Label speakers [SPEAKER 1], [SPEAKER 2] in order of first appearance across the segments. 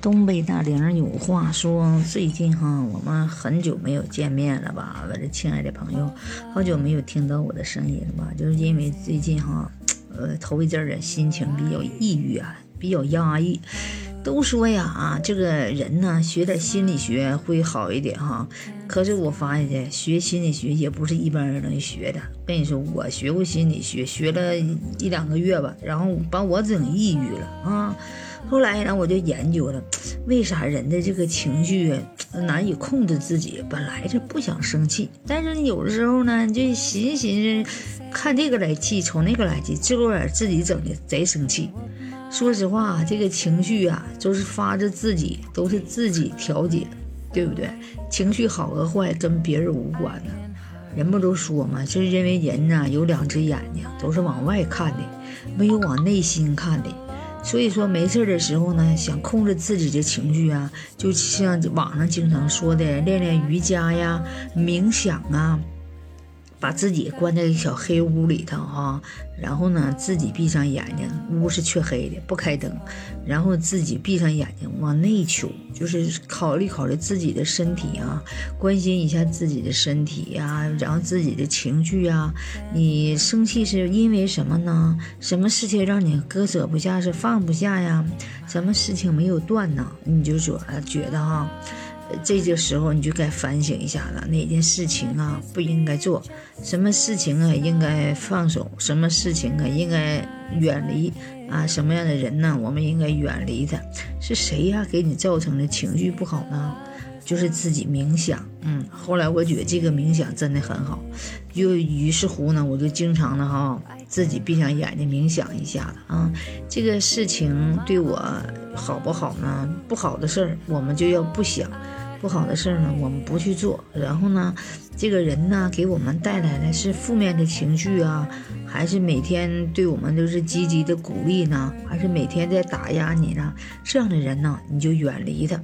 [SPEAKER 1] 东北大玲有话说，最近哈，我们很久没有见面了吧？我的亲爱的朋友，好久没有听到我的声音了吧？就是因为最近哈，呃，头一阵儿的心情比较抑郁啊，比较压抑。都说呀啊，这个人呢，学点心理学会好一点哈。可是我发现，学心理学也不是一般人能学的。跟你说，我学过心理学，学了一两个月吧，然后把我整抑郁了啊。后来呢，我就研究了，为啥人的这个情绪难以控制自己？本来是不想生气，但是有的时候呢，就寻思寻思，看这个来气，瞅那个来气，最后自己整的贼生气。说实话，这个情绪啊，都是发自自己，都是自己调节，对不对？情绪好和坏跟别人无关呢。人不都说嘛，就是因为人呢有两只眼睛，都是往外看的，没有往内心看的。所以说没事的时候呢，想控制自己的情绪啊，就像网上经常说的，练练瑜伽呀，冥想啊。把自己关在一小黑屋里头哈，然后呢，自己闭上眼睛，屋是黢黑的，不开灯，然后自己闭上眼睛往内求，就是考虑考虑自己的身体啊，关心一下自己的身体呀，然后自己的情绪啊，你生气是因为什么呢？什么事情让你割舍不下，是放不下呀？什么事情没有断呢？你就说觉得哈。这个时候你就该反省一下了，哪件事情啊不应该做，什么事情啊应该放手，什么事情啊应该远离啊？什么样的人呢？我们应该远离他。是谁呀给你造成的情绪不好呢？就是自己冥想。嗯，后来我觉得这个冥想真的很好，就于是乎呢，我就经常的哈自己闭上眼睛冥想一下子啊。这个事情对我好不好呢？不好的事儿我们就要不想。不好的事儿呢，我们不去做。然后呢，这个人呢，给我们带来的是负面的情绪啊，还是每天对我们都是积极的鼓励呢？还是每天在打压你呢？这样的人呢，你就远离他。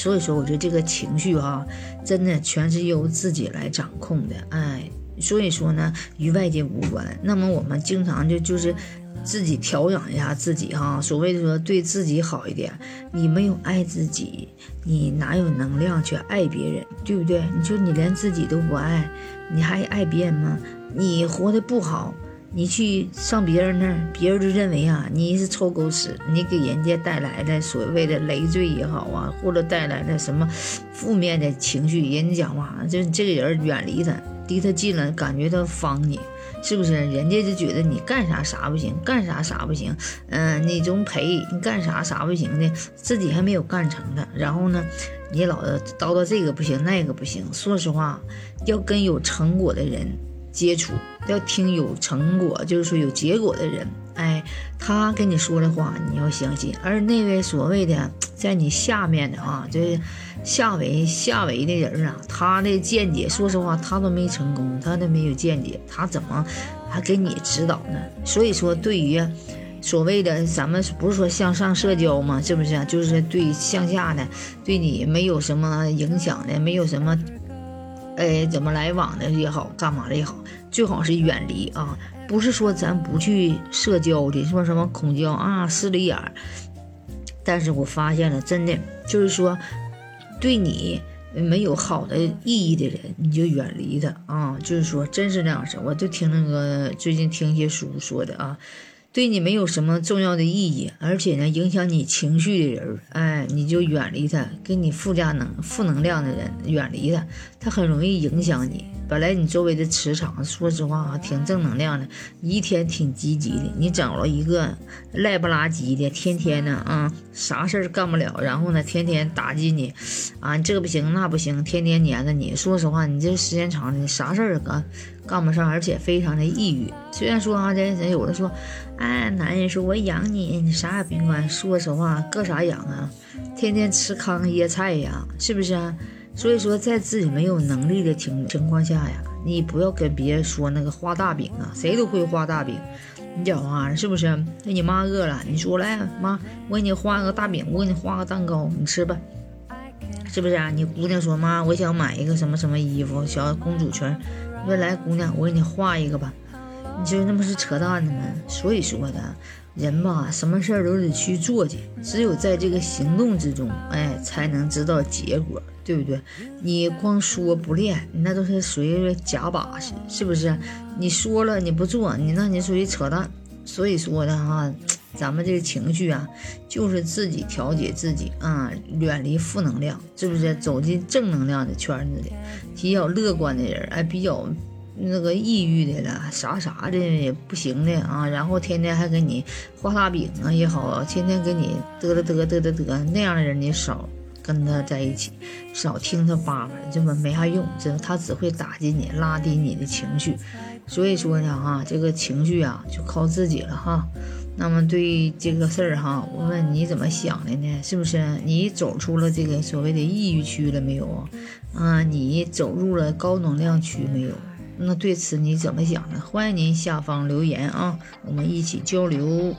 [SPEAKER 1] 所以说，我觉得这个情绪哈，真的全是由自己来掌控的。哎，所以说呢，与外界无关。那么我们经常就就是。自己调养一下自己哈，所谓的说对自己好一点，你没有爱自己，你哪有能量去爱别人，对不对？你说你连自己都不爱，你还爱别人吗？你活得不好，你去上别人那儿，别人就认为啊你是臭狗屎，你给人家带来的所谓的累赘也好啊，或者带来的什么负面的情绪，人家讲话就这个人远离他，离他近了，感觉他防你。是不是人家就觉得你干啥啥不行，干啥啥不行，嗯，你总赔，你干啥啥不行的，自己还没有干成的，然后呢，你老叨叨这个不行，那个不行。说实话，要跟有成果的人接触，要听有成果，就是说有结果的人，哎，他跟你说的话你要相信。而那位所谓的在你下面的啊，就是。下围下围的人啊，他的见解，说实话，他都没成功，他都没有见解，他怎么还给你指导呢？所以说，对于所谓的咱们不是说向上社交吗？是不是？就是对向下的，对你没有什么影响的，没有什么，哎，怎么来往的也好，干嘛的也好，最好是远离啊！不是说咱不去社交的，说什么恐交啊、势利眼儿，但是我发现了，真的就是说。对你没有好的意义的人，你就远离他啊！就是说，真是这样式。我就听那个最近听一些书说的啊，对你没有什么重要的意义，而且呢，影响你情绪的人，哎，你就远离他。给你附加能负能量的人，远离他，他很容易影响你。本来你周围的磁场，说实话啊，挺正能量的，一天挺积极的。你找了一个赖不拉几的，天天呢啊，啥事儿干不了，然后呢，天天打击你，啊，这不行那不行，天天黏着你。说实话，你这时间长了，你啥事儿干干不上，而且非常的抑郁。虽然说啊，这人有的说，哎，男人说我养你，你啥也别管。说实话，搁啥养啊？天天吃糠噎菜呀，是不是啊？所以说，在自己没有能力的情情况下呀，你不要跟别人说那个画大饼啊，谁都会画大饼，你讲话是不是？那你妈饿了，你说来妈，我给你画个大饼，我给你画个蛋糕，你吃吧，是不是啊？你姑娘说妈，我想买一个什么什么衣服，小公主裙，你说来姑娘，我给你画一个吧，你说那不是扯淡的吗？所以说的，人吧，什么事儿都得去做去，只有在这个行动之中，哎，才能知道结果，对不对？你光说不练，那都是属于假把式，是不是？你说了你不做，你那你属于扯淡。所以说的哈，咱们这个情绪啊，就是自己调节自己啊，远离负能量，是不是？走进正能量的圈子里，比较乐观的人，哎，比较。那个抑郁的了，啥啥的也不行的啊，然后天天还给你画大饼啊也好，天天给你嘚嘚嘚嘚嘚嘚那样的人，你少跟他在一起，少听他叭叭，这么没啥用，这他只会打击你，拉低你的情绪。所以说呢，哈，这个情绪啊，就靠自己了哈。那么对这个事儿哈，我问你怎么想的呢？是不是你走出了这个所谓的抑郁区了没有啊啊？你走入了高能量区没有？那对此你怎么想呢？欢迎您下方留言啊，我们一起交流。